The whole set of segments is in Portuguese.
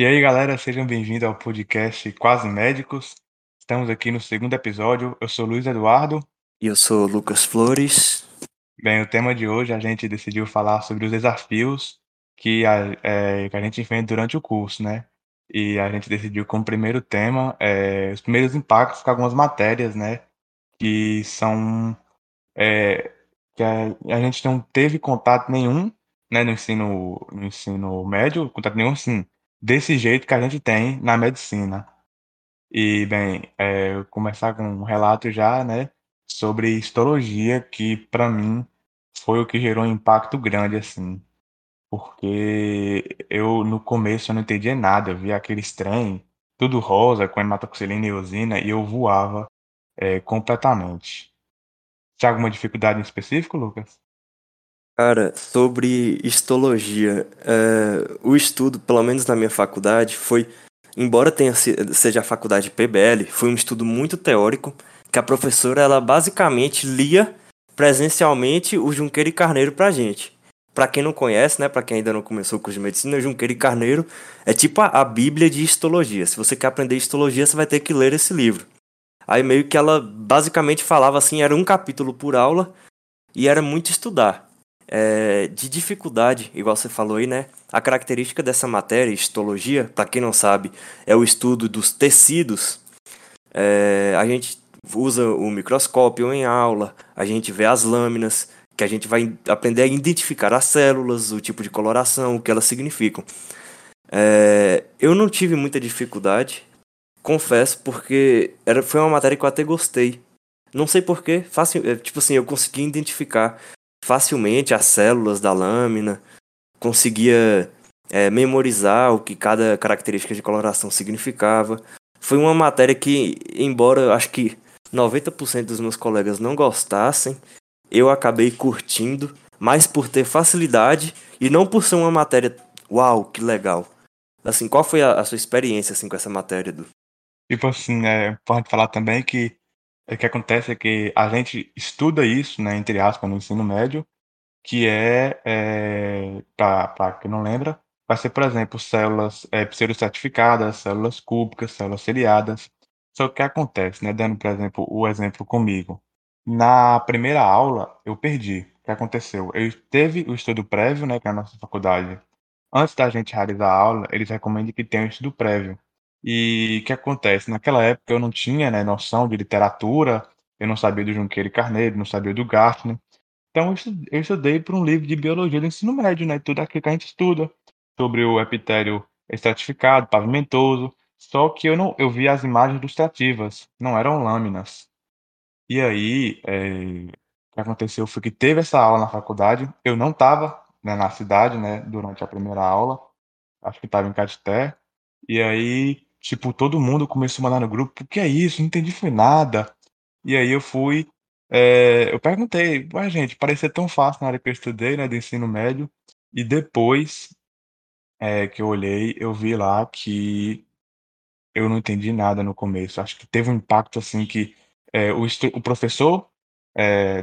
E aí, galera, sejam bem-vindos ao podcast Quase Médicos. Estamos aqui no segundo episódio. Eu sou Luiz Eduardo. E eu sou Lucas Flores. Bem, o tema de hoje a gente decidiu falar sobre os desafios que a, é, que a gente enfrenta durante o curso, né? E a gente decidiu como primeiro tema é, os primeiros impactos com algumas matérias, né? Que são. É, que a, a, gente não teve contato nenhum né, no, ensino, no ensino médio, contato nenhum, sim, desse jeito que a gente tem na medicina. E, bem, é, começar com um relato já, né, sobre histologia, que para mim foi o que gerou um impacto grande, assim. Porque eu, no começo, eu não entendia nada, eu via aquele trem, tudo rosa, com hematoxilina e eosina, e eu voava é, completamente. Tinha alguma dificuldade em específico, Lucas? Cara, sobre histologia, é, o estudo, pelo menos na minha faculdade, foi, embora tenha seja a faculdade PBL, foi um estudo muito teórico, que a professora ela basicamente lia presencialmente o Junqueiro e Carneiro pra gente. Para quem não conhece, né, para quem ainda não começou o curso de medicina, o Junqueiro e Carneiro é tipo a, a Bíblia de histologia. Se você quer aprender histologia, você vai ter que ler esse livro. Aí meio que ela basicamente falava assim, era um capítulo por aula e era muito estudar é, de dificuldade, igual você falou aí, né? A característica dessa matéria, histologia, para quem não sabe, é o estudo dos tecidos. É, a gente usa o microscópio em aula, a gente vê as lâminas, que a gente vai aprender a identificar as células, o tipo de coloração, o que elas significam. É, eu não tive muita dificuldade, confesso, porque era, foi uma matéria que eu até gostei. Não sei porquê, é, tipo assim, eu consegui identificar facilmente as células da lâmina, conseguia é, memorizar o que cada característica de coloração significava. Foi uma matéria que, embora acho que 90% dos meus colegas não gostassem, eu acabei curtindo, mais por ter facilidade e não por ser uma matéria, uau, que legal. Assim, qual foi a, a sua experiência assim com essa matéria, do Tipo assim, é importante falar também que o que acontece é que a gente estuda isso, né, entre aspas, no ensino médio, que é, é para quem não lembra, vai ser, por exemplo, células é, pseudocertificadas, células cúbicas, células seriadas. Só que o que acontece, né, dando, por exemplo, o exemplo comigo. Na primeira aula, eu perdi. O que aconteceu? Eu teve o estudo prévio, né, que é a nossa faculdade. Antes da gente realizar a aula, eles recomendam que tenha um estudo prévio. E o que acontece? Naquela época eu não tinha né, noção de literatura, eu não sabia do Junqueiro e Carneiro, não sabia do Gartner. Então eu estudei por um livro de biologia do ensino médio, né? Tudo aquilo que a gente estuda sobre o epitélio estratificado, pavimentoso. Só que eu não, eu vi as imagens ilustrativas, não eram lâminas. E aí, é, o que aconteceu foi que teve essa aula na faculdade. Eu não estava né, na cidade, né? Durante a primeira aula, acho que estava em Caeté. E aí Tipo, todo mundo começou a mandar no grupo: "O que é isso? Não entendi foi nada". E aí eu fui, eh, eu perguntei: "Ué, gente, parecia tão fácil na área que eu estudei, né, do ensino médio". E depois, eh, que eu olhei, eu vi lá que eu não entendi nada no começo. Acho que teve um impacto, assim, que, eh, o o professor,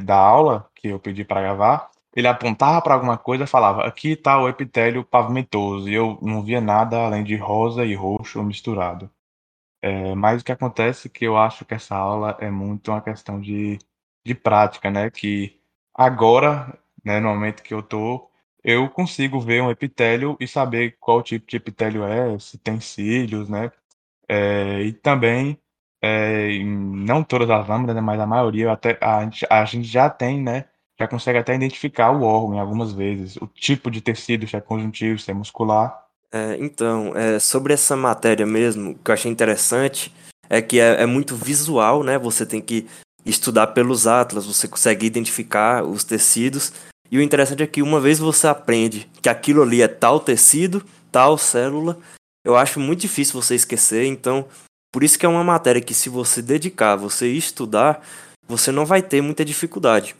da aula, que eu pedi para gravar, ele apontava para alguma coisa falava: "Aqui está o epitélio pavimentoso", e eu não via nada além de rosa e roxo misturado. É, mas o que acontece é que eu acho que essa aula é muito uma questão de de prática, né, que agora, né, no momento que eu tô, eu consigo ver um epitélio e saber qual tipo de epitélio é, se tem cílios, né, eh, e também, eh, não todas as lâminas, né, mas a maioria até a gente a gente já tem, né, já consegue até identificar o órgão algumas vezes, o tipo de tecido, se é conjuntivo, se é muscular. É, então, é, sobre essa matéria mesmo, o que eu achei interessante é que é, é, muito visual, né? Você tem que estudar pelos atlas, você consegue identificar os tecidos. E o interessante é que uma vez você aprende que aquilo ali é tal tecido, tal célula, eu acho muito difícil você esquecer. Então, por isso que é uma matéria que se você dedicar, você estudar, você não vai ter muita dificuldade.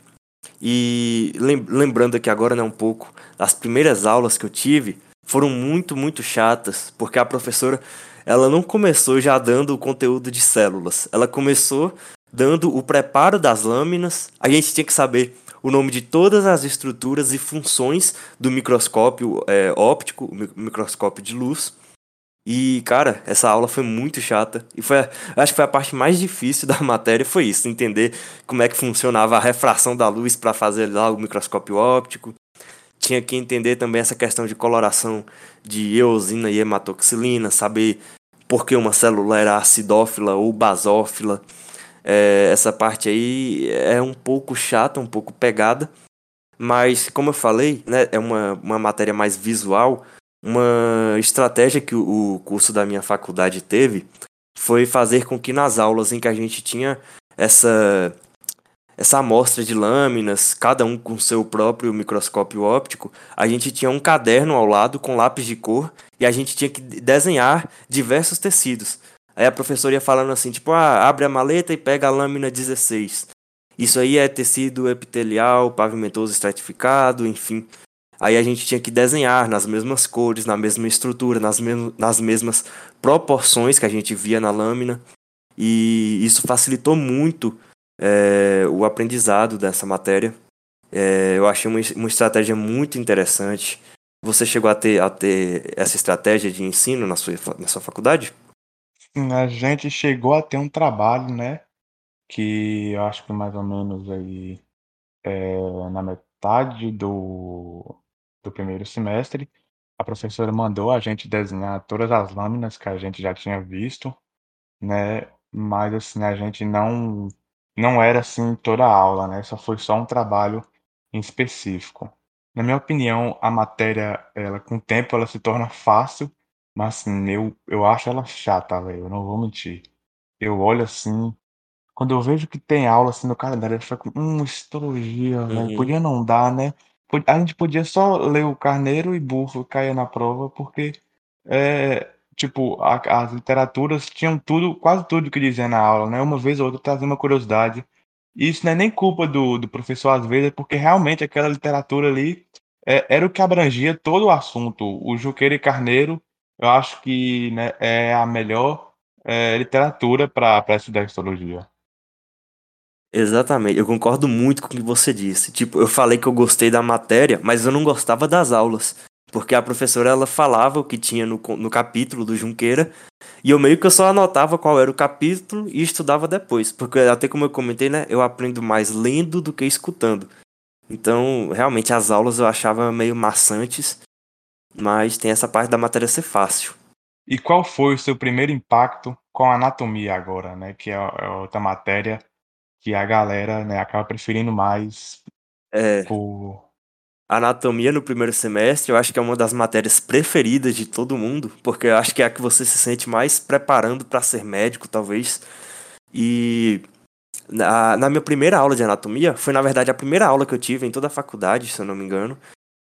E lembrando aqui agora né, um pouco, as primeiras aulas que eu tive foram muito, muito chatas, porque a professora ela não começou já dando o conteúdo de células, ela começou dando o preparo das lâminas. A gente tinha que saber o nome de todas as estruturas e funções do microscópio é, óptico, microscópio de luz. E, cara, essa aula foi muito chata. E foi, acho que foi a parte mais difícil da matéria, foi isso, entender como é que funcionava a refração da luz para fazer lá o microscópio óptico. Tinha que entender também essa questão de coloração de eosina e hematoxilina, saber por que uma célula era acidófila ou basófila. É, essa parte aí é um pouco chata, um pouco pegada, mas como eu falei, né, é uma, uma matéria mais visual. Uma estratégia que o, curso da minha faculdade teve foi fazer com que nas aulas em que a gente tinha essa essa amostra de lâminas, cada um com seu próprio microscópio óptico, a gente tinha um caderno ao lado com lápis de cor e a gente tinha que desenhar diversos tecidos. Aí a professora ia falando assim, tipo, ah, abre a maleta e pega a lâmina 16. Isso aí é tecido epitelial, pavimentoso estratificado, enfim. Aí a gente tinha que desenhar nas mesmas cores, na mesma estrutura, nas, nas mesmas proporções que a gente via na lâmina. E isso facilitou muito é, o aprendizado dessa matéria. É, eu achei uma, uma estratégia muito interessante. Você chegou a ter, a ter essa estratégia de ensino na sua, na sua faculdade? A gente chegou a ter um trabalho, né? Que eu acho que mais ou menos aí é, na metade do, do primeiro semestre, a professora mandou a gente desenhar todas as lâminas que a gente já tinha visto, né? Mas assim, a gente não não era assim toda a aula, né? Só foi só um trabalho em específico. Na minha opinião, a matéria, ela com o tempo ela se torna fácil, mas assim, eu, eu acho ela chata, velho. Eu não vou mentir. Eu olho assim, quando eu vejo que tem aula assim no calendário, eu fico, hum, histologia, velho. Uhum. Podia não dar, né? A gente podia só ler o Carneiro e Burro cair na prova, porque é, tipo, a, as literaturas tinham tudo, quase tudo que dizia na aula, né? Uma vez ou outra trazia uma curiosidade. E isso não é nem culpa do, do professor, às vezes, porque realmente aquela literatura ali é, era o que abrangia todo o assunto. O Juqueiro e Carneiro, eu acho que né, é a melhor é, literatura para estudar histologia. Exatamente, eu concordo muito com o que você disse. Tipo, eu falei que eu gostei da matéria, mas eu não gostava das aulas. Porque a professora ela falava o que tinha no, no capítulo do Junqueira e eu meio que eu só anotava qual era o capítulo e estudava depois. Porque até como eu comentei, né, eu aprendo mais lendo do que escutando. Então, realmente as aulas eu achava meio maçantes, mas tem essa parte da matéria ser fácil. E qual foi o seu primeiro impacto com a anatomia agora, né, que é, é outra matéria que a galera, né, acaba preferindo mais é. por Anatomia no primeiro semestre, eu acho que é uma das matérias preferidas de todo mundo, porque eu acho que é a que você se sente mais preparando para ser médico, talvez. E na, na minha primeira aula de anatomia, foi na verdade a primeira aula que eu tive em toda a faculdade, se eu não me engano.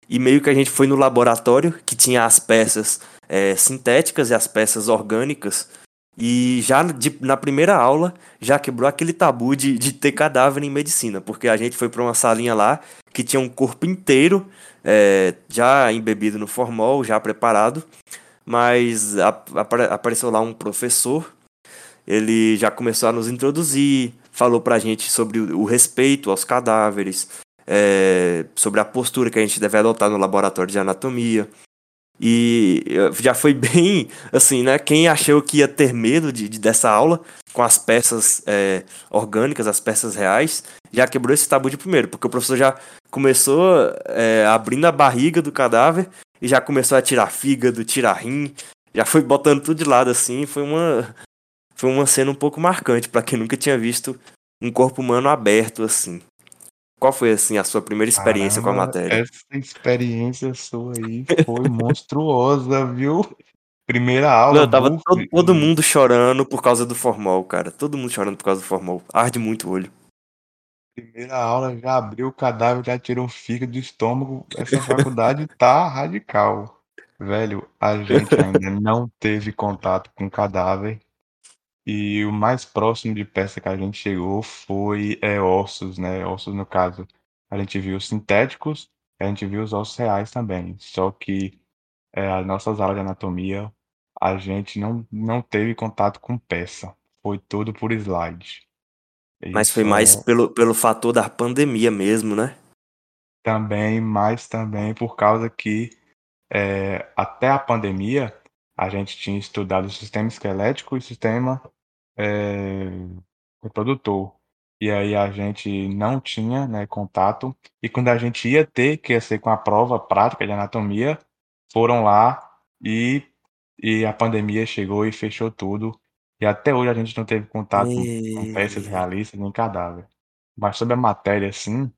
E meio que a gente foi no laboratório que tinha as peças é, sintéticas e as peças orgânicas. E já de, na primeira aula já quebrou aquele tabu de, de ter cadáver em medicina, porque a gente foi para uma salinha lá que tinha um corpo inteiro é, já embebido no formol, já preparado, mas apareceu lá um professor, ele já começou a nos introduzir, falou para a gente sobre o, o respeito aos cadáveres, é, sobre a postura que a gente deve adotar no laboratório de anatomia. E já foi bem assim, né? Quem achou que ia ter medo de, de dessa aula com as peças é, orgânicas, as peças reais, já quebrou esse tabu de primeiro, porque o professor já começou é, abrindo a barriga do cadáver e já começou a tirar fígado, tirar rim, já foi botando tudo de lado assim. Foi uma, foi uma cena um pouco marcante para quem nunca tinha visto um corpo humano aberto assim. Qual foi, assim, a sua primeira experiência Caramba, com a matéria? Essa experiência sua aí foi monstruosa, viu? Primeira aula. Não, tava todo, todo, mundo chorando por causa do formol, cara. Todo mundo chorando por causa do formol. Arde muito o olho. Primeira aula, já abriu o cadáver, já tirou o fígado do estômago. Essa faculdade tá radical. Velho, a gente ainda não teve contato com cadáver e o mais próximo de peça que a gente chegou foi é, ossos, né? Ossos, no caso, a gente viu sintéticos, a gente viu os ossos reais também. Só que é, as nossas aulas de anatomia, a gente não, não teve contato com peça. Foi tudo por slide. Mas foi mais pelo, pelo fator da pandemia mesmo, né? Também, mas também por causa que é, até a pandemia a gente tinha estudado o sistema esquelético e o sistema é, reprodutor. E aí a gente não tinha né, contato. E quando a gente ia ter, que ia ser com a prova prática de anatomia, foram lá e, e a pandemia chegou e fechou tudo. E até hoje a gente não teve contato e... com peças realistas nem cadáver. Mas sobre a matéria, sim,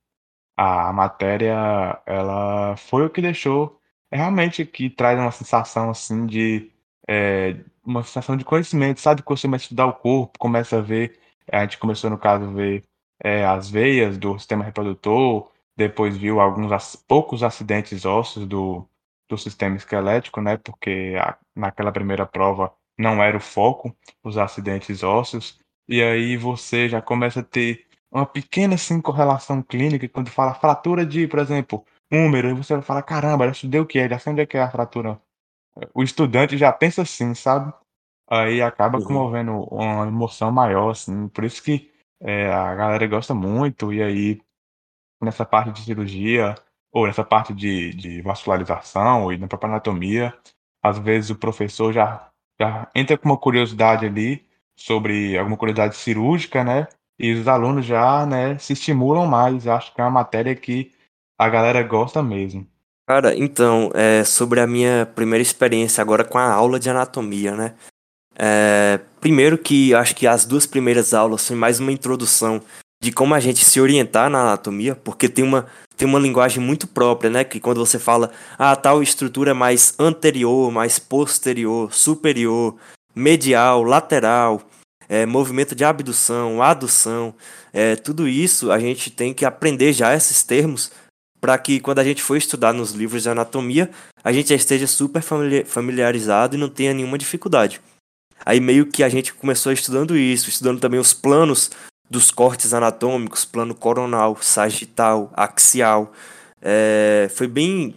a matéria, ela foi o que deixou é realmente que traz uma sensação assim de é, uma sensação de conhecimento, sabe? Que você começa a estudar o corpo, começa a ver, a gente começou no caso a ver é, as veias do sistema reprodutor, depois viu alguns poucos acidentes ósseos do, do sistema esquelético, né? Porque a, naquela primeira prova não era o foco, os acidentes ósseos, e aí você já começa a ter uma pequena assim, correlação clínica, quando fala fratura de, por exemplo, número, e você vai falar, caramba, já estudei o que é, já sei onde é que é a fratura. O estudante já pensa assim, sabe? Aí acaba uhum. comovendo uma emoção maior, assim, por isso que é, a galera gosta muito, e aí nessa parte de cirurgia, ou nessa parte de, de vascularização e na própria anatomia, às vezes o professor já, já entra com uma curiosidade ali sobre alguma curiosidade cirúrgica, né? E os alunos já, né, se estimulam mais. Acho que é uma matéria que a galera gosta mesmo. Cara, então, é, sobre a minha primeira experiência agora com a aula de anatomia, né? É, primeiro que acho que as duas primeiras aulas foi mais uma introdução de como a gente se orientar na anatomia, porque tem uma, tem uma linguagem muito própria, né? Que quando você fala, ah, tal estrutura mais anterior, mais posterior, superior, medial, lateral, é, movimento de abdução, adução, é, tudo isso a gente tem que aprender já esses termos para que quando a gente for estudar nos livros de anatomia, a gente já esteja super familiarizado e não tenha nenhuma dificuldade. Aí meio que a gente começou estudando isso, estudando também os planos dos cortes anatômicos, plano coronal, sagital, axial. É, foi bem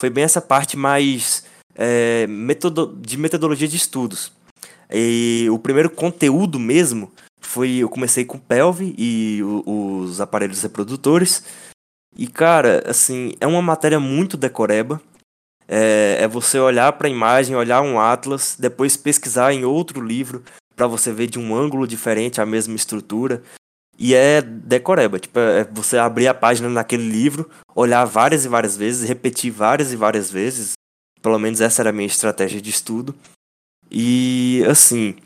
foi bem essa parte mais é, metodo, de metodologia de estudos. E o primeiro conteúdo mesmo foi. Eu comecei com pelve e o, os aparelhos reprodutores. E, cara, assim, é uma matéria muito decoreba. É, é você olhar para a imagem, olhar um atlas, depois pesquisar em outro livro para você ver de um ângulo diferente a mesma estrutura. E é decoreba, tipo, é você abrir a página naquele livro, olhar várias e várias vezes, repetir várias e várias vezes. Pelo menos essa era a minha estratégia de estudo. E assim,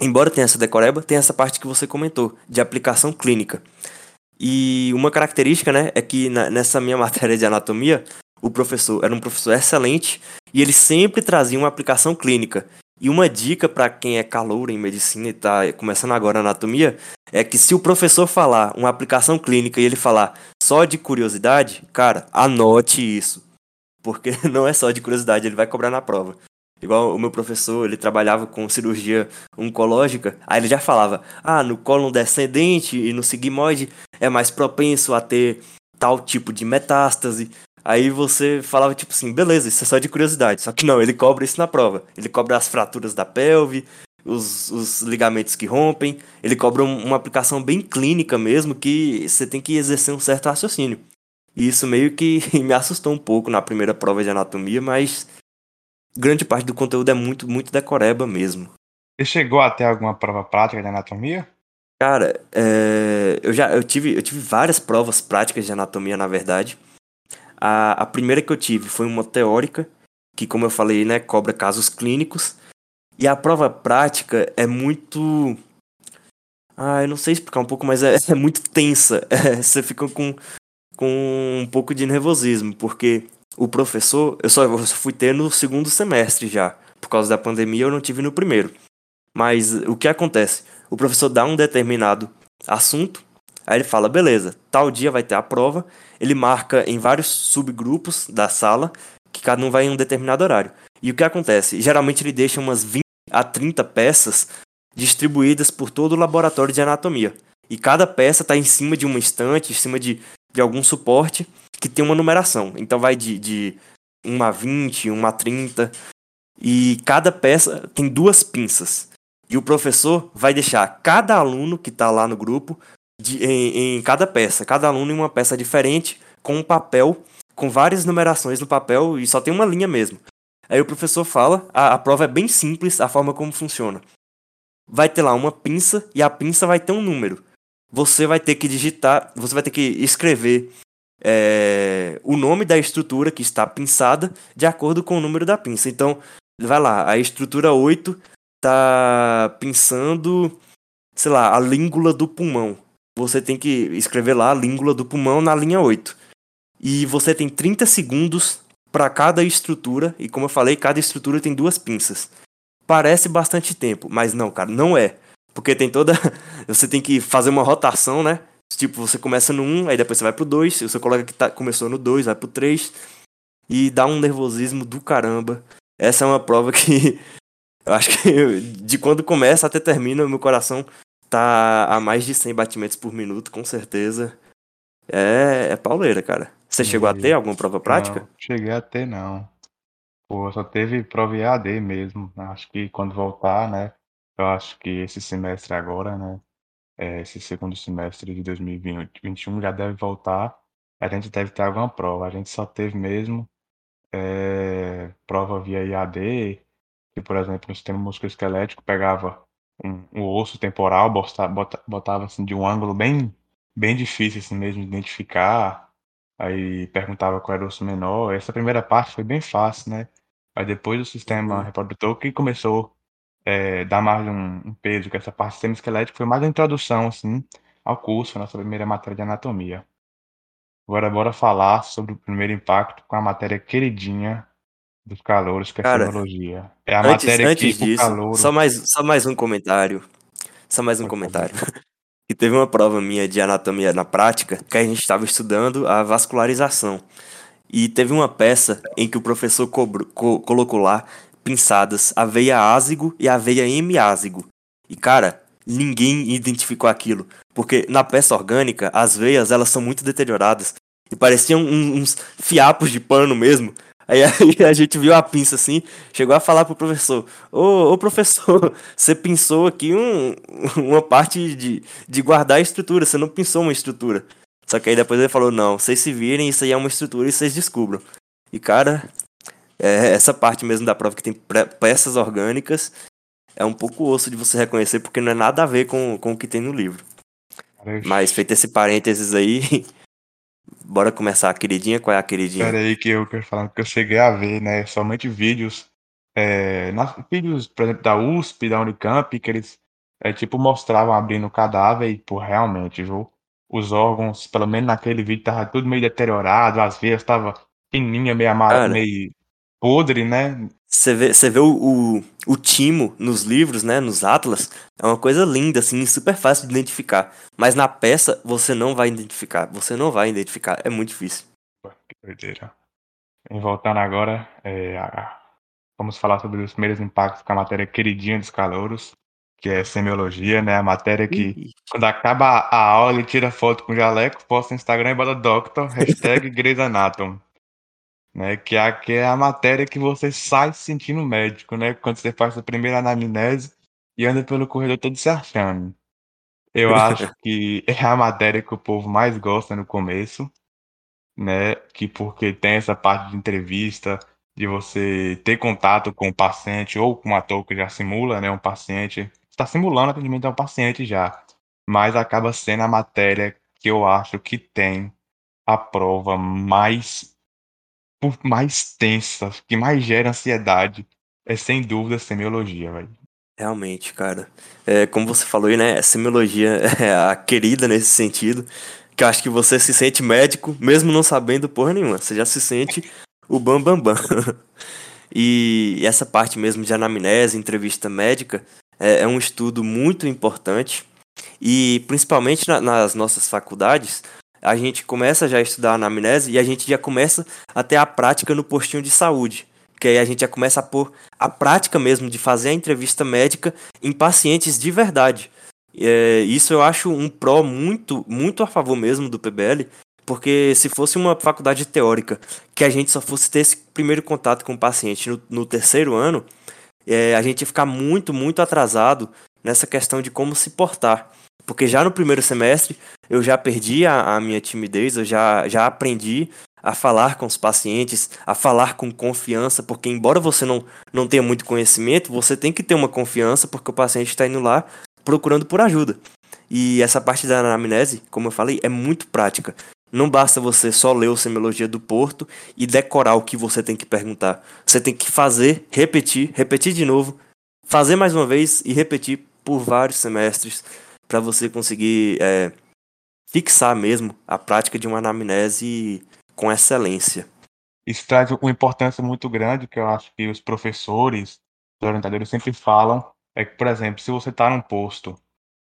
embora tenha essa decoreba, tem essa parte que você comentou, de aplicação clínica. E uma característica, né, é que na, nessa minha matéria de anatomia, o professor era um professor excelente e ele sempre trazia uma aplicação clínica. E uma dica para quem é calouro em medicina e está começando agora anatomia é que se o professor falar uma aplicação clínica e ele falar só de curiosidade, cara, anote isso. Porque não é só de curiosidade, ele vai cobrar na prova. Igual o meu professor, ele trabalhava com cirurgia oncológica, aí ele já falava: ah, no colo descendente e no sigmoide é mais propenso a ter tal tipo de metástase. Aí você falava tipo assim, beleza, isso é só de curiosidade. Só que não, ele cobra isso na prova. Ele cobra as fraturas da pelve, os, os ligamentos que rompem. Ele cobra um, uma aplicação bem clínica mesmo, que você tem que exercer um certo raciocínio. E isso meio que me assustou um pouco na primeira prova de anatomia, mas grande parte do conteúdo é muito, muito decoreba mesmo. Você chegou até alguma prova prática de anatomia? Cara, é, eu já eu tive, eu tive várias provas práticas de anatomia, na verdade. A, a primeira que eu tive foi uma teórica, que, como eu falei, né, cobra casos clínicos. E a prova prática é muito. Ah, eu não sei explicar um pouco, mas é, é muito tensa. É, você fica com, com um pouco de nervosismo, porque o professor, eu só, eu só fui ter no segundo semestre já. Por causa da pandemia, eu não tive no primeiro. Mas o que acontece? O professor dá um determinado assunto, aí ele fala: beleza, tal dia vai ter a prova. Ele marca em vários subgrupos da sala, que cada um vai em um determinado horário. E o que acontece? Geralmente ele deixa umas 20 a 30 peças distribuídas por todo o laboratório de anatomia. E cada peça está em cima de uma estante, em cima de, de algum suporte que tem uma numeração. Então vai de, de 1 a 20, 1 a 30. E cada peça tem duas pinças. E o professor vai deixar cada aluno que está lá no grupo de, em, em, cada peça. Cada aluno em uma peça diferente, com um papel, com várias numerações no papel e só tem uma linha mesmo. Aí o professor fala, a, a prova é bem simples, a forma como funciona. Vai ter lá uma pinça e a pinça vai ter um número. Você vai ter que digitar, você vai ter que escrever é, o nome da estrutura que está pinçada de acordo com o número da pinça. Então, vai lá, a estrutura 8 está pinçando, sei lá, a língula do pulmão. Você tem que escrever lá a língula do pulmão na linha 8. E você tem 30 segundos para cada estrutura, e como eu falei, cada estrutura tem duas pinças. Parece bastante tempo, mas não, cara, não é. Porque tem toda. Você tem que fazer uma rotação, né? Tipo, você começa no 1, aí depois você vai pro 2, o seu colega que tá, começou no 2 vai pro 3. E dá um nervosismo do caramba. Essa é uma prova que eu acho que de quando começa até termina, meu coração tá a mais de 100 batimentos por minuto, com certeza. É, é pauleira, cara. Você chegou a ter alguma prova prática? Não, cheguei a ter, não. Pô, só teve prova EAD mesmo. Acho que quando voltar, né? Eu acho que esse semestre agora, né? É, esse segundo semestre de 2021 já deve voltar. A gente deve ter alguma prova. A gente só teve mesmo é, prova via IAD, que, por exemplo, no sistema musculoesquelético pegava um, um osso temporal, botava, botava assim, de um ângulo bem, bem difícil assim mesmo de identificar. Aí perguntava qual era o osso menor. Essa primeira parte foi bem fácil, né? Aí depois o sistema uhum. reprodutor que começou é, dar mais um, um, peso, que essa parte do sistema esquelético foi mais a introdução, assim, ao curso, nossa primeira matéria de anatomia. Agora bora falar sobre o primeiro impacto com a matéria queridinha dos calouros, que é Cara, fisiologia. É a antes, matéria antes que disso, calouro... só mais só mais um comentário. Só mais um comentário. e teve uma prova minha de anatomia na prática que a gente estava estudando a vascularização. E teve uma peça em que o professor cobro, co colocou lá pinçadas a veia ázigo e a veia hemiázigo. E cara, ninguém identificou aquilo, porque na peça orgânica as veias elas são muito deterioradas e pareciam uns fiapos de pano mesmo. Aí, aí, a gente viu a pinça assim, chegou a falar pro professor: Ô, ô professor, você pinçou aqui um, uma parte de, de guardar a estrutura, você não pinçou uma estrutura. Só que aí depois ele falou: Não, vocês se virem, isso aí é uma estrutura e vocês descubram. E cara, é essa parte mesmo da prova que tem peças orgânicas é um pouco osso de você reconhecer, porque não é nada a ver com, com o que tem no livro. Mas feito esse parênteses aí, bora começar a queridinha. Qual é a queridinha? Pera aí que eu quero falar que eu cheguei a ver, né? Somente vídeos. É, nas, vídeos, por exemplo, da USP, da Unicamp, que eles é, tipo mostravam abrindo o cadáver e, pô, realmente, viu? Os órgãos, pelo menos naquele vídeo, tava tudo meio deteriorado, as veias tava fininha, meio amarela, meio podre, né? Você vê, você vê o, o, o, timo nos livros, né? Nos atlas, é uma coisa linda, assim, super fácil de identificar. Mas na peça você não vai identificar. Você não vai identificar. É muito difícil. Que doideira. E voltando agora, é, vamos falar sobre os primeiros impactos com a matéria queridinha dos calouros, que é semiologia, né? A matéria que, Ih. quando acaba a aula, ele tira foto com o jaleco, posta no Instagram e bota Doctor, hashtag Grey's Anatomy né? Que é, que é a matéria que você sai se sentindo médico, né? Quando você faz a primeira anamnese e anda pelo corredor todo se achando. Eu acho que é a matéria que o povo mais gosta no começo, né? Que porque tem essa parte de entrevista, de você ter contato com o paciente ou com um ator que já simula, né? Um paciente está simulando atendimento a um paciente já, mas acaba sendo a matéria que eu acho que tem a prova mais por mais tensa, que mais gera ansiedade, é sem dúvida a semiologia, velho. Realmente, cara. É, como você falou aí, né? A semiologia é a querida nesse sentido. Que eu acho que você se sente médico, mesmo não sabendo porra nenhuma. Você já se sente o bambambam. Bam, bam. e essa parte mesmo de anamnese, entrevista médica, é, é um estudo muito importante. E principalmente na, nas nossas faculdades, a gente começa já a estudar anamnese e a gente já começa a ter a prática no postinho de saúde. Que aí a gente já começa a pôr a prática mesmo de fazer a entrevista médica em pacientes de verdade. É, isso eu acho um pró muito, muito a favor mesmo do PBL, porque se fosse uma faculdade teórica que a gente só fosse ter esse primeiro contato com o paciente no, no terceiro ano, é, a gente ia ficar muito, muito atrasado nessa questão de como se portar. Porque já no primeiro semestre eu já perdi a, a minha timidez, eu já, já aprendi a falar com os pacientes, a falar com confiança, porque embora você não, não tenha muito conhecimento, você tem que ter uma confiança, porque o paciente está indo lá procurando por ajuda. E essa parte da anamnese, como eu falei, é muito prática. Não basta você só ler o Semiologia do Porto e decorar o que você tem que perguntar. Você tem que fazer, repetir, repetir de novo, fazer mais uma vez e repetir por vários semestres para você conseguir é, fixar mesmo a prática de uma anamnese com excelência. Isso traz uma importância muito grande que eu acho que os professores, os orientadores sempre falam, é que, por exemplo, se você está num posto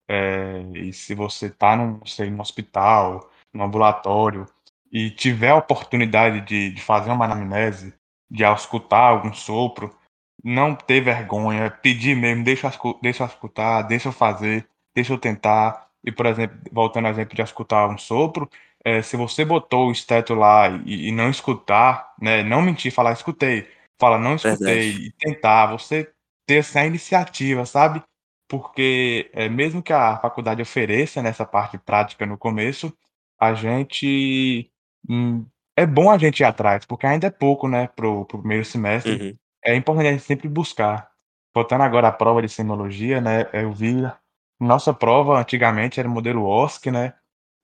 é, e se você está num, sei, num hospital, no ambulatório, e tiver a oportunidade de, de fazer uma anamnese, de escutar algum sopro, não ter vergonha, pedir mesmo, deixa deixa eu escutar, deixa eu fazer, deixa eu tentar. E, por exemplo, voltando ao exemplo de escutar um sopro, é, se você botou o esteto lá e, e, não escutar, né, não mentir, falar escutei, fala não escutei Verdade. e tentar, você ter essa iniciativa, sabe? Porque é, mesmo que a faculdade ofereça nessa parte prática no começo, a gente hum, é bom a gente ir atrás, porque ainda é pouco, né, pro, pro primeiro semestre. Uhum. É importante a gente sempre buscar. Voltando agora à prova de semiologia, né, eu vi nossa prova antigamente era o modelo OSC, né?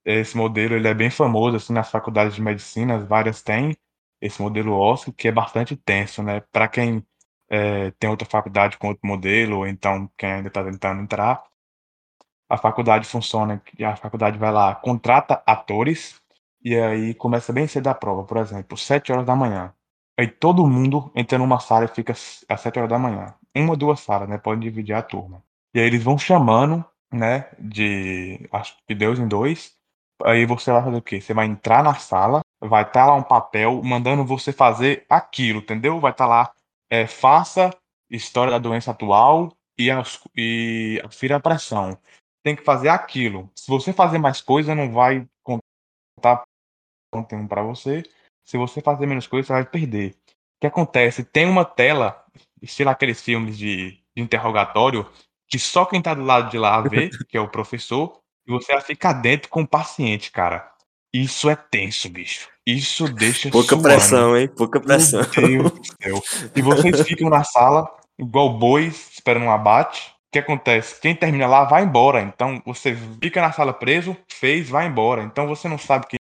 Esse modelo ele é bem famoso assim nas faculdades de medicina, várias têm esse modelo OSC, que é bastante tenso, né? Para quem é, tem outra faculdade com outro modelo, ou então quem ainda está tentando entrar, a faculdade funciona, a faculdade vai lá, contrata atores, e aí começa bem cedo a prova, por exemplo, 7 horas da manhã. Aí todo mundo entra numa sala e fica às 7 horas da manhã. Uma ou duas salas, né? Pode dividir a turma. E aí eles vão chamando, né? De acho que Deus em dois. Aí você vai fazer o quê? Você vai entrar na sala, vai estar tá lá um papel mandando você fazer aquilo, entendeu? Vai estar tá lá, é, faça história da doença atual e, as, e afira a pressão tem que fazer aquilo. Se você fazer mais coisa, não vai contar conteúdo para você. Se você fazer menos coisa, você vai perder. O que acontece? Tem uma tela, estilo aqueles filmes de, de interrogatório, que só quem tá do lado de lá vê, que é o professor, e você vai ficar dentro com o paciente, cara. Isso é tenso, bicho. Isso deixa Pouca suando. pressão, hein? Pouca pressão. Meu Deus do céu. E vocês ficam na sala, igual bois, esperando um abate que acontece? Quem termina lá vai embora. Então você fica na sala preso, fez, vai embora. Então você não sabe quem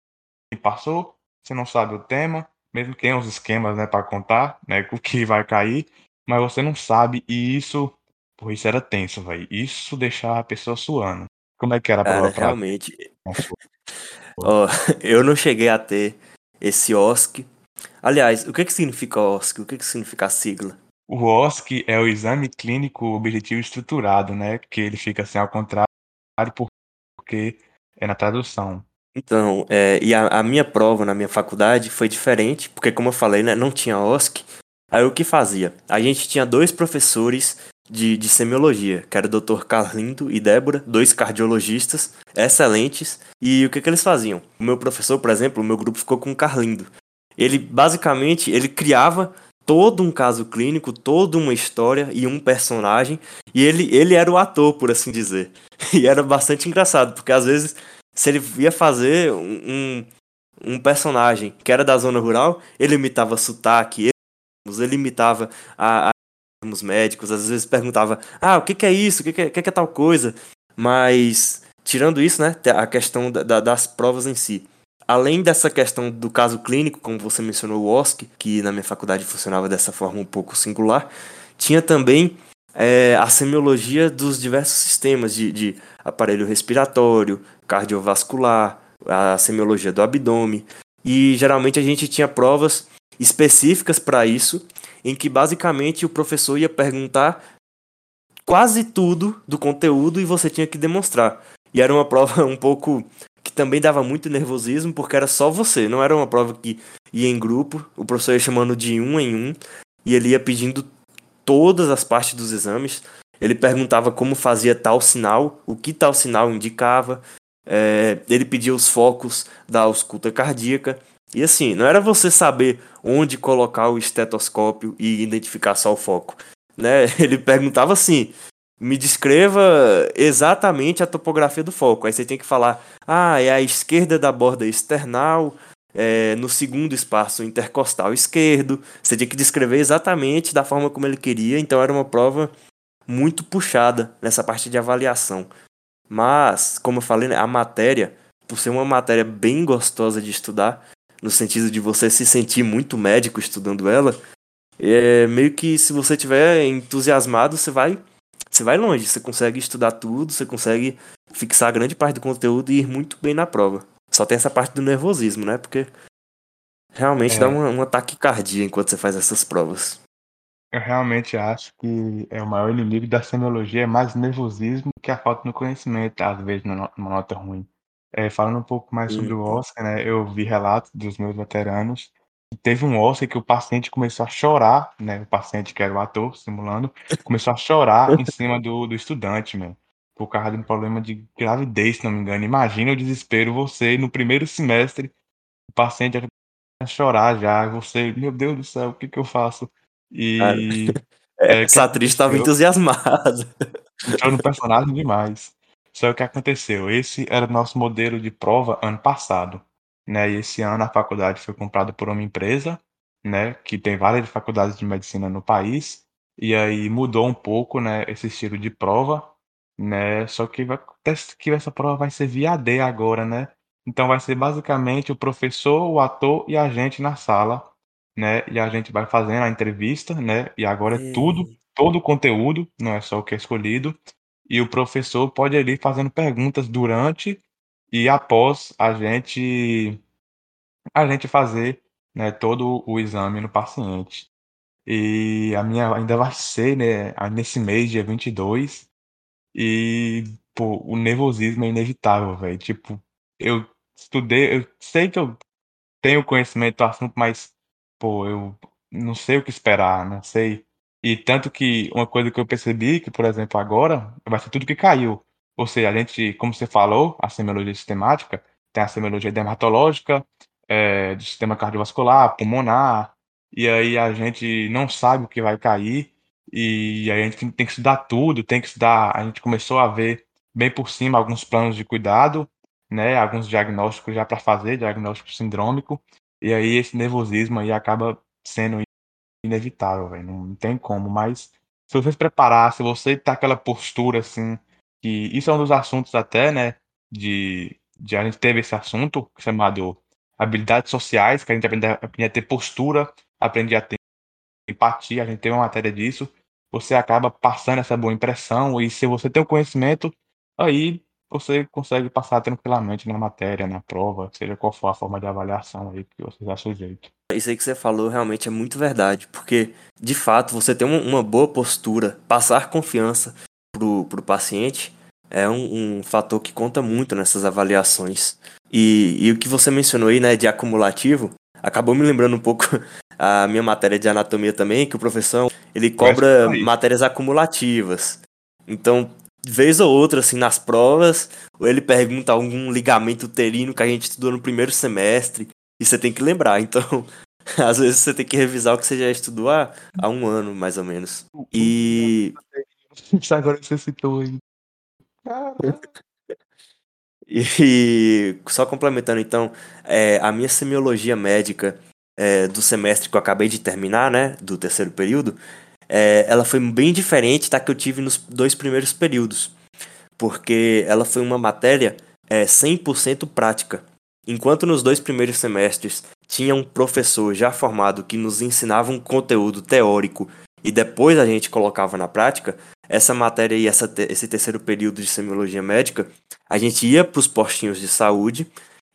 passou, você não sabe o tema, mesmo que tenha os esquemas, né, para contar, né, o que vai cair, mas você não sabe e isso, por isso era tenso, velho. Isso deixava a pessoa suando. Como é que era para realmente. oh, eu não cheguei a ter esse OSC. Aliás, o que que significa OSC? O que que significa a sigla? O OSC é o Exame Clínico Objetivo Estruturado, né? Que ele fica assim ao contrário porque é na tradução. Então, é, e a, a, minha prova na minha faculdade foi diferente, porque como eu falei, né, não tinha OSC. Aí o que fazia? A gente tinha dois professores de, de semiologia, que era o Dr. Carlindo e Débora, dois cardiologistas excelentes. E o que, que eles faziam? O meu professor, por exemplo, o meu grupo ficou com o Carlindo. Ele basicamente ele criava todo um caso clínico, toda uma história e um personagem, e ele, ele era o ator, por assim dizer. E era bastante engraçado, porque às vezes, se ele ia fazer um, um personagem que era da zona rural, ele imitava sotaque, ele imitava a, a os médicos, às vezes perguntava, ah, o que, que é isso, o que, que, é, que, que é tal coisa, mas tirando isso, né, a questão da, da, das provas em si. Além dessa questão do caso clínico, como você mencionou, o OSC, que na minha faculdade funcionava dessa forma um pouco singular, tinha também é, a semiologia dos diversos sistemas de, de aparelho respiratório, cardiovascular, a semiologia do abdômen. E geralmente a gente tinha provas específicas para isso, em que basicamente o professor ia perguntar quase tudo do conteúdo e você tinha que demonstrar. E era uma prova um pouco que também dava muito nervosismo, porque era só você, não era uma prova que ia em grupo, o professor ia chamando de um em um, e ele ia pedindo todas as partes dos exames. Ele perguntava como fazia tal sinal, o que tal sinal indicava, é, ele pedia os focos da ausculta cardíaca. E assim, não era você saber onde colocar o estetoscópio e identificar só o foco. Né? Ele perguntava assim: me descreva exatamente a topografia do foco. Aí você tem que falar, ah, é a esquerda da borda external, é, no segundo espaço intercostal esquerdo. Você tinha que descrever exatamente da forma como ele queria, então era uma prova muito puxada nessa parte de avaliação. Mas, como eu falei, né, a matéria, por ser uma matéria bem gostosa de estudar, no sentido de você se sentir muito médico estudando ela, é meio que se você tiver entusiasmado, você vai você vai longe, você consegue estudar tudo, você consegue fixar grande parte do conteúdo e ir muito bem na prova. Só tem essa parte do nervosismo, né? Porque realmente é. dá uma, uma taquicardia enquanto você faz essas provas. Eu realmente acho que é o maior inimigo da semiologia é mais nervosismo que a falta de conhecimento, às vezes, numa nota ruim. É, falando um pouco mais sobre o. Oscar, né? Eu vi relatos dos meus veteranos. Teve um Oscar que o paciente começou a chorar, né? O paciente, que era o ator, simulando, começou a chorar em cima do, do estudante, mano por causa de um problema de gravidez, se não me engano. Imagina o desespero, você, no primeiro semestre, o paciente a chorar já, você, meu Deus do céu, o que que eu faço? E... É, essa atriz estava entusiasmada. Entrou no personagem demais. Só o que aconteceu, esse era o nosso modelo de prova ano passado, né? E esse ano a faculdade foi comprada por uma empresa, né? Que tem várias faculdades de medicina no país, e aí mudou um pouco, né? Esse estilo de prova, né? Só que vai, que essa prova vai ser via AD agora, né? Então vai ser basicamente o professor, o ator e a gente na sala, né? E a gente vai fazendo a entrevista, né? E agora é tudo, todo o conteúdo, não é só o que é escolhido. E o professor pode ali fazendo perguntas durante e após a gente a gente fazer, né, todo o exame no paciente. E a minha ainda vai ser, né, nesse mês, dia 22, e, pô, o nervosismo é inevitável, velho. Tipo, eu estudei, eu sei que eu tenho conhecimento do assunto, mas, pô, eu não sei o que esperar, não sei. E tanto que uma coisa que eu percebi, que, por exemplo, agora, vai ser tudo que caiu. Ou seja, a gente, como você falou, a semiologia sistemática, tem a semiologia dermatológica, é, do sistema cardiovascular, pulmonar, e aí a gente não sabe o que vai cair, e aí a gente tem que estudar tudo, tem que estudar. A gente começou a ver bem por cima alguns planos de cuidado, né? Alguns diagnósticos já para fazer, diagnóstico sindrômico. E aí esse nervosismo aí acaba sendo inevitável, velho. Não, tem como. Mas se você se preparar, se você tá aquela postura assim, que isso é um dos assuntos até, né? De, de a gente teve esse assunto chamado habilidades sociais, que a gente aprende a, aprende a ter postura, aprende a ter empatia, a gente tem uma matéria disso você acaba passando essa boa impressão e se você tem o conhecimento, aí você consegue passar tranquilamente na matéria, na prova, seja qual for a forma de avaliação aí que você já sujeito. Isso aí que você falou realmente é muito verdade, porque de fato você ter uma boa postura, passar confiança pro, pro paciente é um, um fator que conta muito nessas avaliações. E, e o que você mencionou aí, né, de acumulativo, acabou me lembrando um pouco a minha matéria de anatomia também, que o professor ele cobra matérias acumulativas. Então, vez ou outra, assim, nas provas, ou ele pergunta algum ligamento uterino que a gente estudou no primeiro semestre, e você tem que lembrar. Então, às vezes você tem que revisar o que você já estudou há, há um ano, mais ou menos. E. Agora você citou aí. E só complementando então, é, a minha semiologia médica é, do semestre que eu acabei de terminar, né, do terceiro período, é, ela foi bem diferente da que eu tive nos dois primeiros períodos, porque ela foi uma matéria é, 100% prática. Enquanto nos dois primeiros semestres tinha um professor já formado que nos ensinava um conteúdo teórico e depois a gente colocava na prática, essa matéria e essa, esse terceiro período de semiologia médica, a gente ia para os postinhos de saúde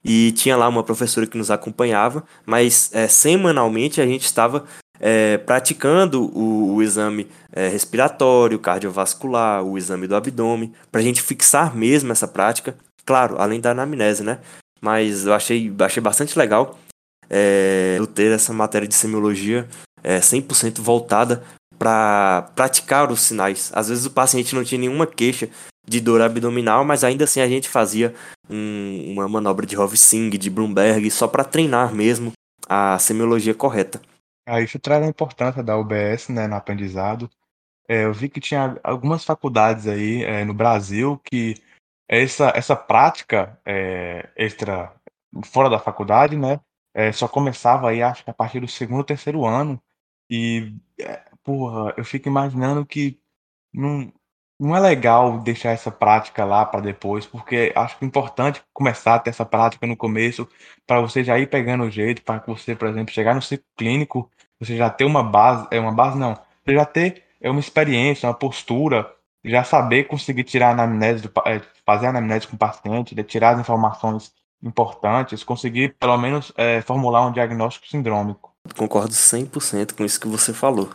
e tinha lá uma professora que nos acompanhava, mas é, semanalmente a gente estava é, praticando o, o exame é, respiratório, cardiovascular, o exame do abdômen, para a gente fixar mesmo essa prática, claro, além da anamnese, né? Mas eu achei, achei bastante legal é, eu ter essa matéria de semiologia é, 100% voltada para praticar os sinais. Às vezes o paciente não tinha nenhuma queixa de dor abdominal, mas ainda assim a gente fazia um, uma manobra de Rovsing, de Bloomberg, só para treinar mesmo a semiologia correta. Ah, isso traz a importância da UBS né, no aprendizado. É, eu vi que tinha algumas faculdades aí é, no Brasil que essa, essa prática é, extra fora da faculdade, né, é, só começava aí, acho que a partir do segundo, terceiro ano. E, é, porra, eu fico imaginando que não, não é legal deixar essa prática lá para depois, porque acho que é importante começar a ter essa prática no começo, para você já ir pegando o jeito, para você, por exemplo, chegar no ciclo clínico, você já ter uma base, é uma base não, você já ter é uma experiência, uma postura, já saber conseguir tirar a anamnese, do, é, fazer a anamnese com o paciente, tirar as informações importantes, conseguir pelo menos é, formular um diagnóstico sindrômico. Concordo 100% com isso que você falou.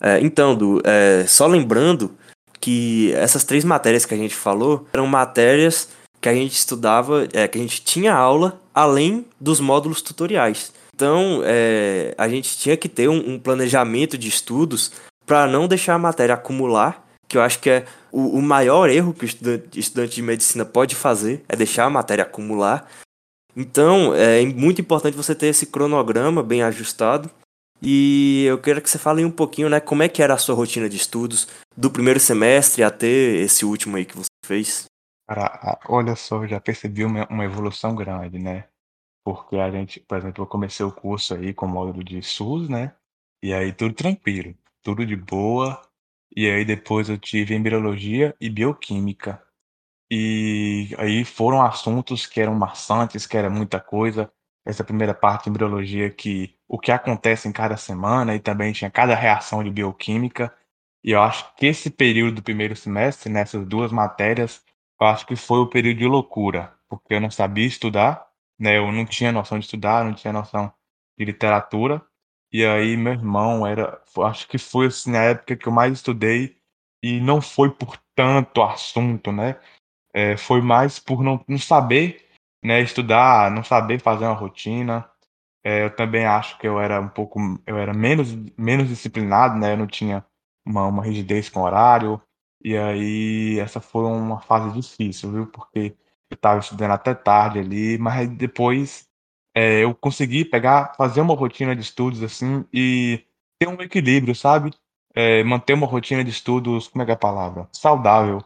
É, então, Du, é, só lembrando que essas três matérias que a gente falou eram matérias que a gente estudava, é, que a gente tinha aula além dos módulos tutoriais. Então, é, a gente tinha que ter um, um planejamento de estudos para não deixar a matéria acumular, que eu acho que é o, o maior erro que o estudante, estudante de medicina pode fazer, é deixar a matéria acumular. Então, é muito importante você ter esse cronograma bem ajustado e eu quero que você fale um pouquinho, né, como é que era a sua rotina de estudos do primeiro semestre até esse último aí que você fez? Cara, olha só, eu já percebi uma, uma evolução grande, né? Porque a gente, por exemplo, eu comecei o curso aí com módulo de SUS, né? E aí tudo tranquilo, tudo de boa. E aí depois eu tive embriologia e bioquímica. E aí foram assuntos que eram maçantes, que era muita coisa essa primeira parte de embriologia que o que acontece em cada semana e também tinha cada reação de bioquímica. E eu acho que esse período do primeiro semestre, nessas duas matérias, eu acho que foi o período de loucura, porque eu não sabia estudar, né? Eu não tinha noção de estudar, não tinha noção de literatura. E aí meu irmão era, acho que foi assim a época que eu mais estudei e não foi por tanto assunto, né? É, foi mais por não, não saber né, estudar, não saber fazer uma rotina. É, eu também acho que eu era um pouco, eu era menos, menos disciplinado, né? Eu não tinha uma, uma rigidez com horário. E aí essa foi uma fase difícil, viu? Porque eu estava estudando até tarde ali, mas depois é, eu consegui pegar, fazer uma rotina de estudos assim e ter um equilíbrio, sabe? É, manter uma rotina de estudos, como é que é a palavra? Saudável.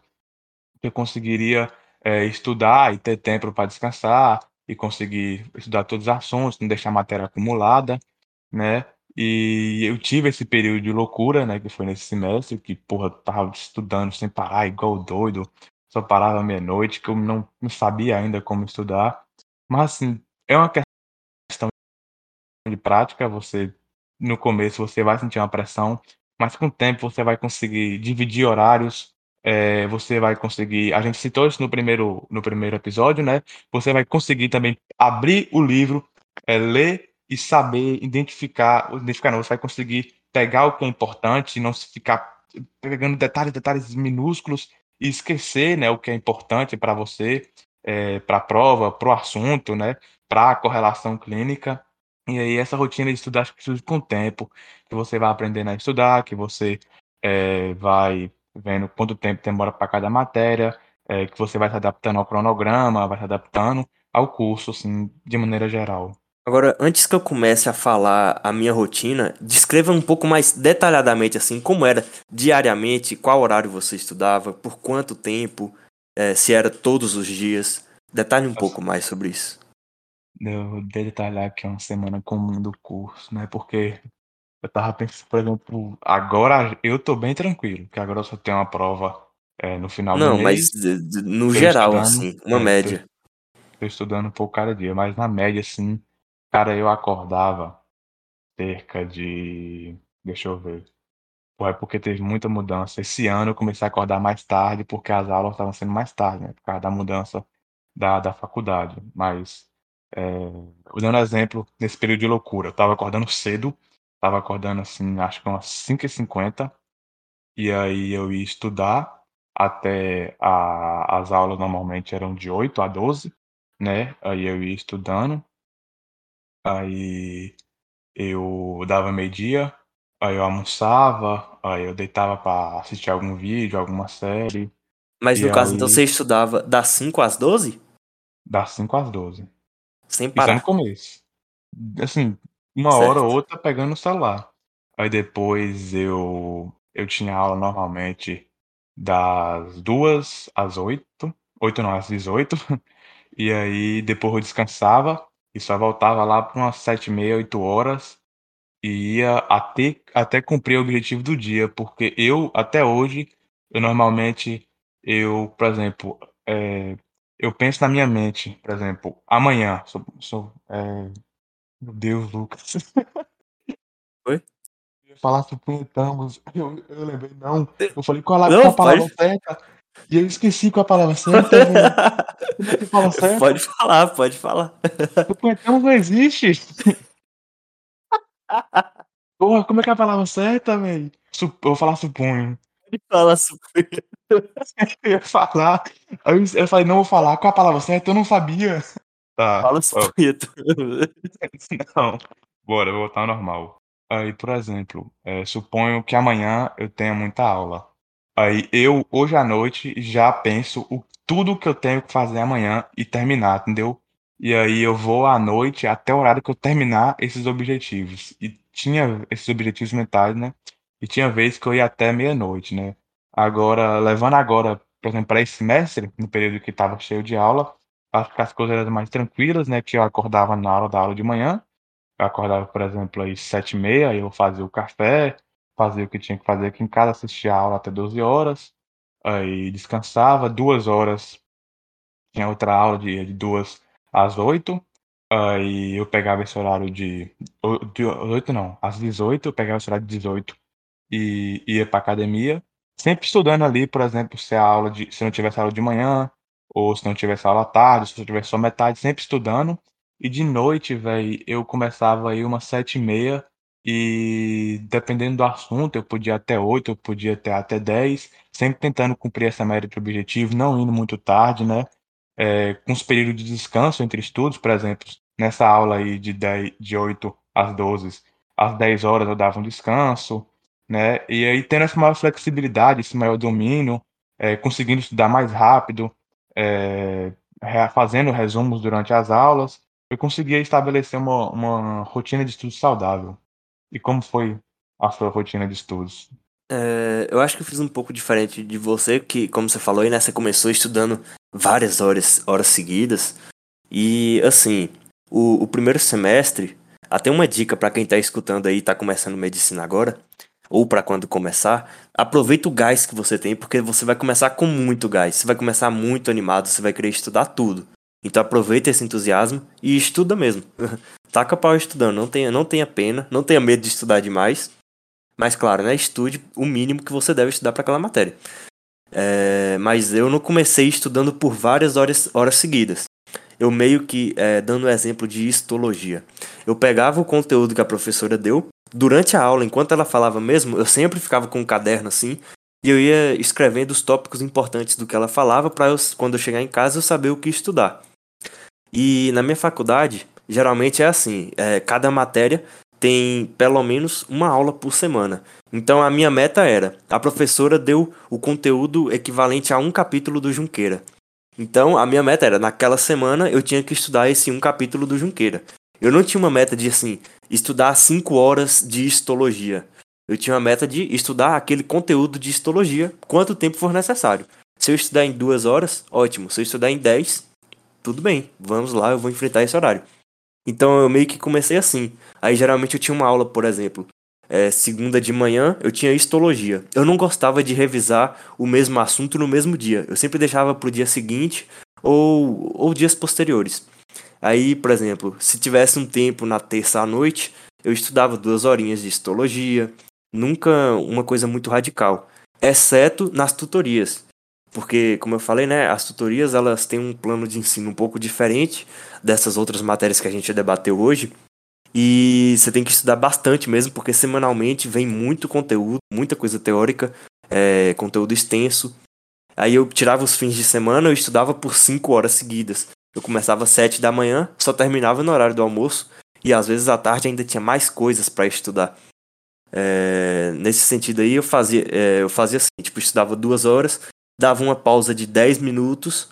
Eu conseguiria é, estudar e ter tempo para descansar e conseguir estudar todos os assuntos, não deixar a matéria acumulada, né? E eu tive esse período de loucura, né, que foi nesse semestre, que, porra, tava estudando sem parar, igual doido, só parava meia-noite, que eu não, não sabia ainda como estudar. Mas, assim, é uma questão de prática, você, no começo, você vai sentir uma pressão, mas com o tempo você vai conseguir dividir horários, é, você vai conseguir. A gente citou isso no primeiro, no primeiro episódio, né? Você vai conseguir também abrir o livro, é, ler e saber identificar, identificar não, você vai conseguir pegar o que é importante, não se ficar pegando detalhes, detalhes minúsculos e esquecer, né, o que é importante para você, é, para a prova, para o assunto, né, para a correlação clínica. E aí essa rotina de estudar acho que surge com o tempo, que você vai aprendendo a estudar, que você é, vai vendo quanto tempo demora para cada matéria, é, que você vai se adaptando ao cronograma, vai se adaptando ao curso, assim, de maneira geral. Agora, antes que eu comece a falar a minha rotina, descreva um pouco mais detalhadamente, assim, como era diariamente, qual horário você estudava, por quanto tempo, é, se era todos os dias. Detalhe um Nossa. pouco mais sobre isso. Eu detalhar aqui uma semana comum do curso, né? Porque eu tava pensando, por exemplo, agora eu tô bem tranquilo, porque agora eu só tenho uma prova é, no final Não, do mês. mas no geral, assim, uma é, média. Tô, tô, estudando um pouco cada dia, mas na média, assim, cara, eu acordava cerca de. Deixa eu ver. Pô, é porque teve muita mudança. Esse ano eu comecei a acordar mais tarde, porque as aulas estavam sendo mais tarde, né? Por causa da mudança da, da faculdade. Mas, é, dando exemplo, nesse período de loucura, eu tava acordando cedo Tava acordando assim, acho que umas 5h50. E aí eu ia estudar até a, as aulas normalmente eram de 8 a 12, né? Aí eu ia estudando. Aí eu dava meio-dia, aí eu almoçava, aí eu deitava para assistir algum vídeo, alguma série. Mas no caso, então você estudava das 5 às 12? Das 5 às 12. Sem parar. Isso é no começo. Assim, uma hora ou outra pegando o celular. Aí depois eu eu tinha aula normalmente das duas às oito, oito não, às 18. E aí depois eu descansava, e só voltava lá para umas sete e meia, oito horas e ia até, até cumprir o objetivo do dia, porque eu, até hoje, eu normalmente, eu, por exemplo, é, eu penso na minha mente, por exemplo, amanhã, sou, sou, é, meu Deus, Lucas. Oi? Eu ia falar supunhetamos, eu, eu lembrei, não, eu falei qual a, Não, qual a palavra certa, e eu esqueci qual a palavra certa. Como é que fala certo? Pode falar, pode falar. Supunhetamos não existe. Porra, como é que é a palavra certa, velho? Eu vou falar suponho. Falar super. Eu ia falar. Eu, eu falei, não vou falar. Qual a palavra certa? Eu não sabia. Tá. Fala super. Não. Bora, eu vou voltar ao normal. Aí, por exemplo, é, suponho que amanhã eu tenha muita aula. Aí eu, hoje à noite, já penso o, tudo que eu tenho que fazer amanhã e terminar, entendeu? E aí eu vou à noite até o horário que eu terminar esses objetivos. E tinha esses objetivos mentais, né? E tinha vezes que eu ia até meia-noite, né? Agora, levando agora, por exemplo, para esse semestre, no período que estava cheio de aula, acho que as coisas eram mais tranquilas, né? Que eu acordava na hora da aula de manhã. Eu acordava, por exemplo, às sete e meia, eu fazia o café, fazia o que tinha que fazer aqui em casa, assistia a aula até 12 horas, aí descansava, duas horas, tinha outra aula de, de duas às oito, aí eu pegava esse horário de, de oito não, às 18, eu pegava esse horário de 18 e ia para academia, sempre estudando ali, por exemplo, se a aula de, se não tivesse aula de manhã, ou se não tivesse aula à tarde, se eu tivesse só metade, sempre estudando. E de noite, velho, eu começava aí umas sete e meia e dependendo do assunto, eu podia até oito, eu podia até até dez, sempre tentando cumprir essa média de objetivo, não indo muito tarde, né? É, com os períodos de descanso entre estudos, por exemplo, nessa aula aí de 10, de 8 às 12, às 10 horas eu dava um descanso, né? E aí tendo essa maior flexibilidade, esse maior domínio, é, conseguindo estudar mais rápido, é, fazendo resumos durante as aulas, eu conseguia estabelecer uma, uma rotina de estudo saudável. E como foi a sua rotina de estudos? É, eu acho que eu fiz um pouco diferente de você, que, como você falou aí, né? Você começou estudando várias horas, horas seguidas. E, assim, o, o primeiro semestre, até uma dica pra quem tá escutando aí e tá começando medicina agora, ou pra quando começar, aproveita o gás que você tem, porque você vai começar com muito gás. Você vai começar muito animado, você vai querer estudar tudo. Então aproveita esse entusiasmo e estuda mesmo. Taca pau estudando, não tenha, não tenha pena, não tenha medo de estudar demais. Mas claro, né? Estude o mínimo que você deve estudar para aquela matéria. É, mas eu não comecei estudando por várias horas, horas seguidas. Eu meio que, é, dando um exemplo de histologia, eu pegava o conteúdo que a professora deu, durante a aula, enquanto ela falava mesmo, eu sempre ficava com um caderno assim, e eu ia escrevendo os tópicos importantes do que ela falava para quando eu chegar em casa, eu saber o que estudar. E na minha faculdade, geralmente é assim: é, cada matéria tem pelo menos uma aula por semana. Então a minha meta era: a professora deu o conteúdo equivalente a um capítulo do Junqueira. Então a minha meta era: naquela semana eu tinha que estudar esse um capítulo do Junqueira. Eu não tinha uma meta de assim, estudar cinco horas de histologia. Eu tinha uma meta de estudar aquele conteúdo de histologia quanto tempo for necessário. Se eu estudar em duas horas, ótimo. Se eu estudar em dez, tudo bem, vamos lá, eu vou enfrentar esse horário. Então eu meio que comecei assim. Aí geralmente eu tinha uma aula, por exemplo, é, segunda de manhã eu tinha histologia. Eu não gostava de revisar o mesmo assunto no mesmo dia. Eu sempre deixava pro dia seguinte ou, ou dias posteriores. Aí, por exemplo, se tivesse um tempo na terça à noite, eu estudava duas horinhas de histologia. Nunca uma coisa muito radical. Exceto nas tutorias. Porque, como eu falei, né, as tutorias elas têm um plano de ensino um pouco diferente dessas outras matérias que a gente debateu hoje. E você tem que estudar bastante mesmo, porque semanalmente vem muito conteúdo, muita coisa teórica, é, conteúdo extenso. Aí eu tirava os fins de semana, eu estudava por 5 horas seguidas. Eu começava às 7 da manhã, só terminava no horário do almoço, e às vezes à tarde ainda tinha mais coisas para estudar. É, nesse sentido aí eu fazia, é, eu fazia assim, tipo, estudava duas horas, dava uma pausa de 10 minutos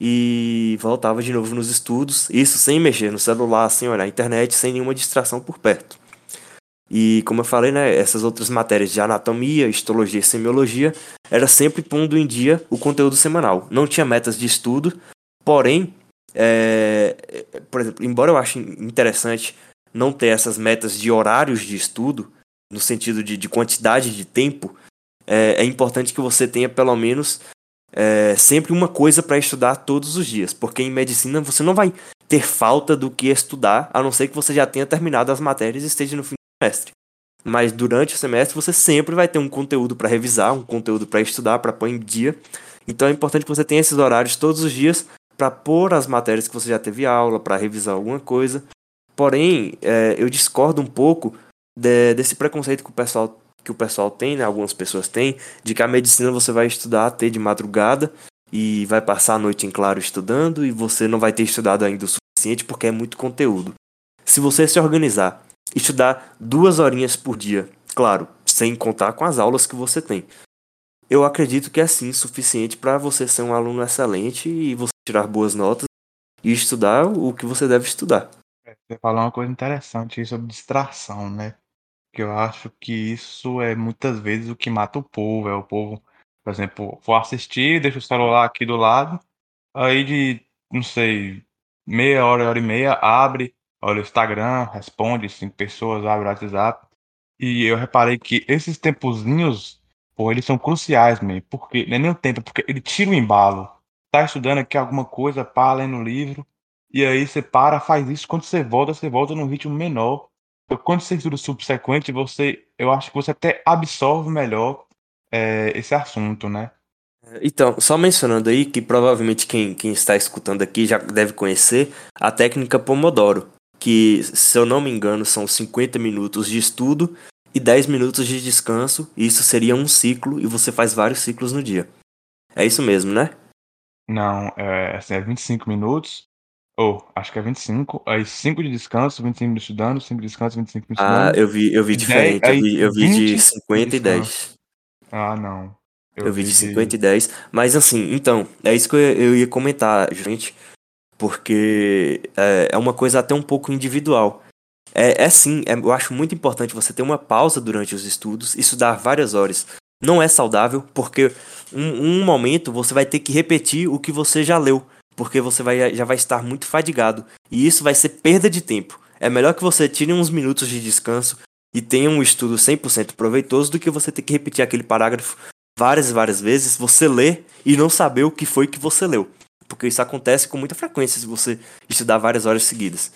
e voltava de novo nos estudos, isso sem mexer no celular, sem olhar a internet, sem nenhuma distração por perto. E como eu falei, né, essas outras matérias de anatomia, histologia e semiologia, era sempre pondo em dia o conteúdo semanal. Não tinha metas de estudo, porém, é, por exemplo, embora eu ache interessante não ter essas metas de horários de estudo, no sentido de, de quantidade de tempo, é, é, importante que você tenha pelo menos é, sempre uma coisa para estudar todos os dias, porque em medicina você não vai ter falta do que estudar, a não ser que você já tenha terminado as matérias e esteja no fim do semestre. Mas durante o semestre você sempre vai ter um conteúdo para revisar, um conteúdo para estudar, para pôr em dia. Então é importante que você tenha esses horários todos os dias para pôr as matérias que você já teve aula, para revisar alguma coisa. Porém, é, eu discordo um pouco de, desse preconceito que o pessoal que o pessoal tem, né, algumas pessoas têm, de que a medicina você vai estudar até de madrugada e vai passar a noite em claro estudando e você não vai ter estudado ainda o suficiente porque é muito conteúdo. Se você se organizar, estudar duas horinhas por dia, claro, sem contar com as aulas que você tem, eu acredito que é sim suficiente para você ser um aluno excelente e você tirar boas notas e estudar o que você deve estudar. É, você falou uma coisa interessante sobre distração, né? Que eu acho que isso é muitas vezes o que mata o povo. É o povo, por exemplo, vou assistir, deixa o celular aqui do lado, aí de, não sei, meia hora, hora e meia, abre, olha o Instagram, responde cinco pessoas, abre o WhatsApp. E eu reparei que esses tempozinhos, pô, eles são cruciais, mesmo. Porque, não é nem o tempo, porque ele tira o embalo. Tá estudando aqui alguma coisa, pá, lendo livro. E aí você para, faz isso. Quando você volta, você volta num ritmo menor. Quando você estuda subsequente, você, eu acho que você até absorve melhor é, esse assunto, né? Então, só mencionando aí que provavelmente quem, quem está escutando aqui já deve conhecer a técnica Pomodoro, que, se eu não me engano, são 50 minutos de estudo e 10 minutos de descanso, e isso seria um ciclo, e você faz vários ciclos no dia. É isso mesmo, né? Não, é, assim, é 25 minutos, ou acho que é 25, aí 5 de descanso, 25 minutos estudando, 5 de descanso, 25 minutos ah, estudando. Ah, eu vi, eu vi diferente, 10, eu vi, eu vi de 50 e 10. Ah, não. Eu, eu vi de 50 e 10. Mas assim, então, é isso que eu, eu ia comentar, gente. Porque é, é, uma coisa até um pouco individual. É, é sim, é, eu acho muito importante você ter uma pausa durante os estudos, estudar várias horas. Não é saudável, porque um, um momento você vai ter que repetir o que você já leu, porque você vai, já vai estar muito fadigado. E isso vai ser perda de tempo. É melhor que você tire uns minutos de descanso e tenha um estudo 100% proveitoso do que você ter que repetir aquele parágrafo várias várias vezes, você lê e não saber o que foi que você leu. Porque isso acontece com muita frequência se você estudar várias horas seguidas.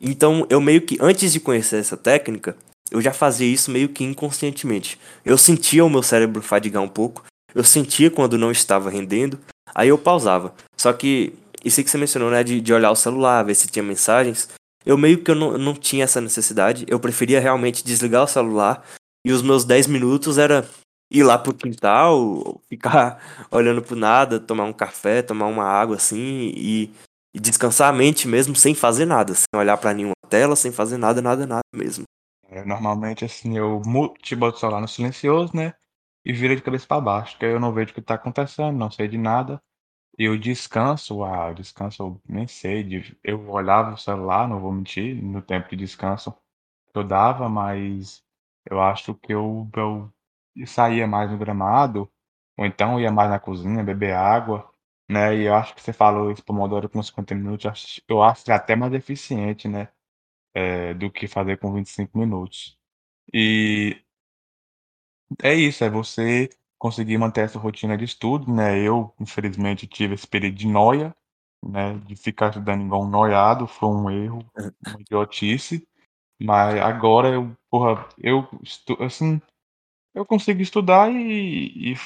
Então, eu meio que, antes de conhecer essa técnica, eu já fazia isso meio que inconscientemente. Eu sentia o meu cérebro fadigar um pouco, eu sentia quando não estava rendendo, aí eu pausava. Só que, isso que você mencionou, né, de, de olhar o celular, ver se tinha mensagens, eu meio que eu não, não tinha essa necessidade, eu preferia realmente desligar o celular, e os meus 10 minutos era ir lá pro quintal, ficar olhando pro nada, tomar um café, tomar uma água assim e, e descansar a mente mesmo sem fazer nada, sem olhar para nenhuma tela, sem fazer nada, nada, nada mesmo. É, normalmente assim, eu te boto o celular no silencioso, né? E vira de cabeça para baixo, que eu não vejo o que tá acontecendo, não sei de nada. Eu descanso, ah, eu descanso, eu nem sei, eu olhava o celular, não vou mentir, no tempo de descanso que eu dava, mas eu acho que eu, eu saía mais no gramado, ou então ia mais na cozinha, beber água, né? E eu acho que você falou esse Pomodoro com 50 minutos, eu acho que é até mais eficiente, né? É, do que fazer com 25 minutos. E é isso, é você conseguir manter essa rotina de estudo, né? Eu, infelizmente, tive esse período de noia, né? De ficar estudando igual um noiado, foi um erro, uma idiotice. Mas agora eu, porra, eu, assim, eu consigo estudar e, e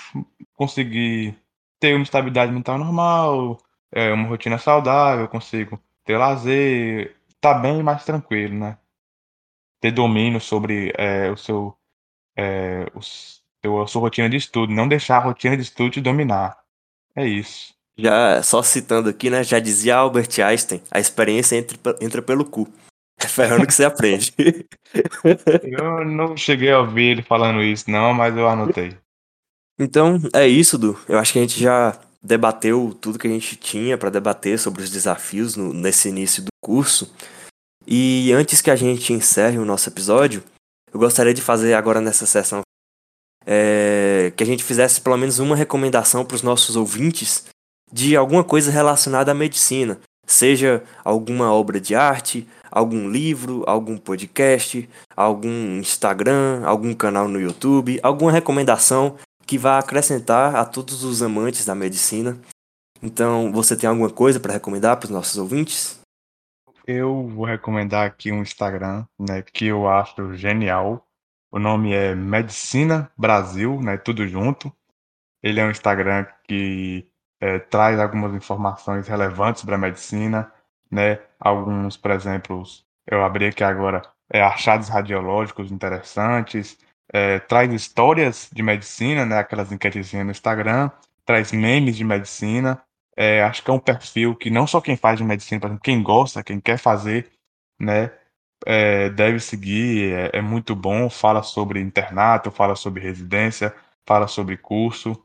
conseguir ter uma estabilidade mental normal, é, uma rotina saudável, consigo ter lazer, tá bem mais tranquilo, né? Ter domínio sobre é, o seu, é, o a sua rotina de estudo, não deixar a rotina de estudo te dominar. É isso. Já só citando aqui, né? Já dizia Albert Einstein, a experiência entra, entra pelo cu. É ferrando que você aprende. eu não cheguei a ouvir ele falando isso, não, mas eu anotei. Então, é isso, Du. Eu acho que a gente já debateu tudo que a gente tinha para debater sobre os desafios no, nesse início do curso. E antes que a gente encerre o nosso episódio, eu gostaria de fazer agora nessa sessão é, que a gente fizesse pelo menos uma recomendação para os nossos ouvintes de alguma coisa relacionada à medicina, Seja alguma obra de arte, algum livro, algum podcast, algum Instagram, algum canal no YouTube, alguma recomendação que vá acrescentar a todos os amantes da medicina. Então, você tem alguma coisa para recomendar para os nossos ouvintes? Eu vou recomendar aqui um Instagram, né, que eu acho genial. O nome é Medicina Brasil, né, tudo junto. Ele é um Instagram que é, traz algumas informações relevantes para a medicina, né? Alguns, por exemplo, eu abri aqui agora, é, achados radiológicos interessantes, é, traz histórias de medicina, né? Aquelas enquetezinhas no Instagram, traz memes de medicina. É, acho que é um perfil que não só quem faz de medicina, por exemplo, quem gosta, quem quer fazer, né? É, deve seguir, é, é muito bom, fala sobre internato, fala sobre residência, fala sobre curso,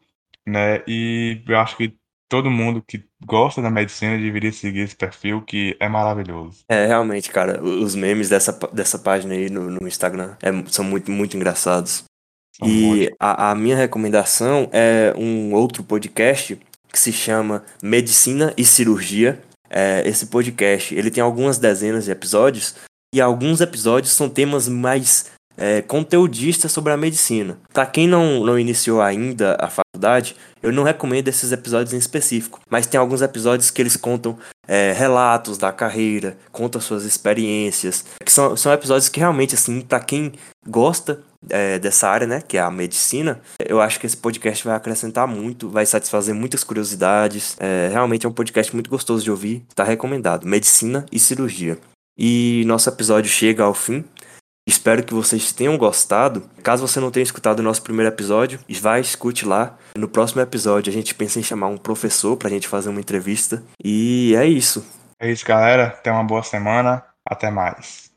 né? E eu acho que todo mundo que gosta da medicina deveria seguir esse perfil, que é maravilhoso. É, realmente, cara, os memes dessa, dessa página aí no, no Instagram é, são muito, muito engraçados. São e a, a minha recomendação é um outro podcast que se chama Medicina e Cirurgia. É, esse podcast ele tem algumas dezenas de episódios e alguns episódios são temas mais é, conteudistas sobre a medicina. Para quem não, não iniciou ainda a faculdade, eu não recomendo esses episódios em específico, mas tem alguns episódios que eles contam é, relatos da carreira, contam suas experiências, que são, são episódios que realmente, assim, para quem gosta é, dessa área, né, que é a medicina, eu acho que esse podcast vai acrescentar muito, vai satisfazer muitas curiosidades. É, realmente é um podcast muito gostoso de ouvir, está recomendado. Medicina e cirurgia. E nosso episódio chega ao fim. Espero que vocês tenham gostado. Caso você não tenha escutado o nosso primeiro episódio, vai, escute lá. No próximo episódio a gente pensa em chamar um professor pra gente fazer uma entrevista. E é isso. É isso, galera. Tenha uma boa semana. Até mais.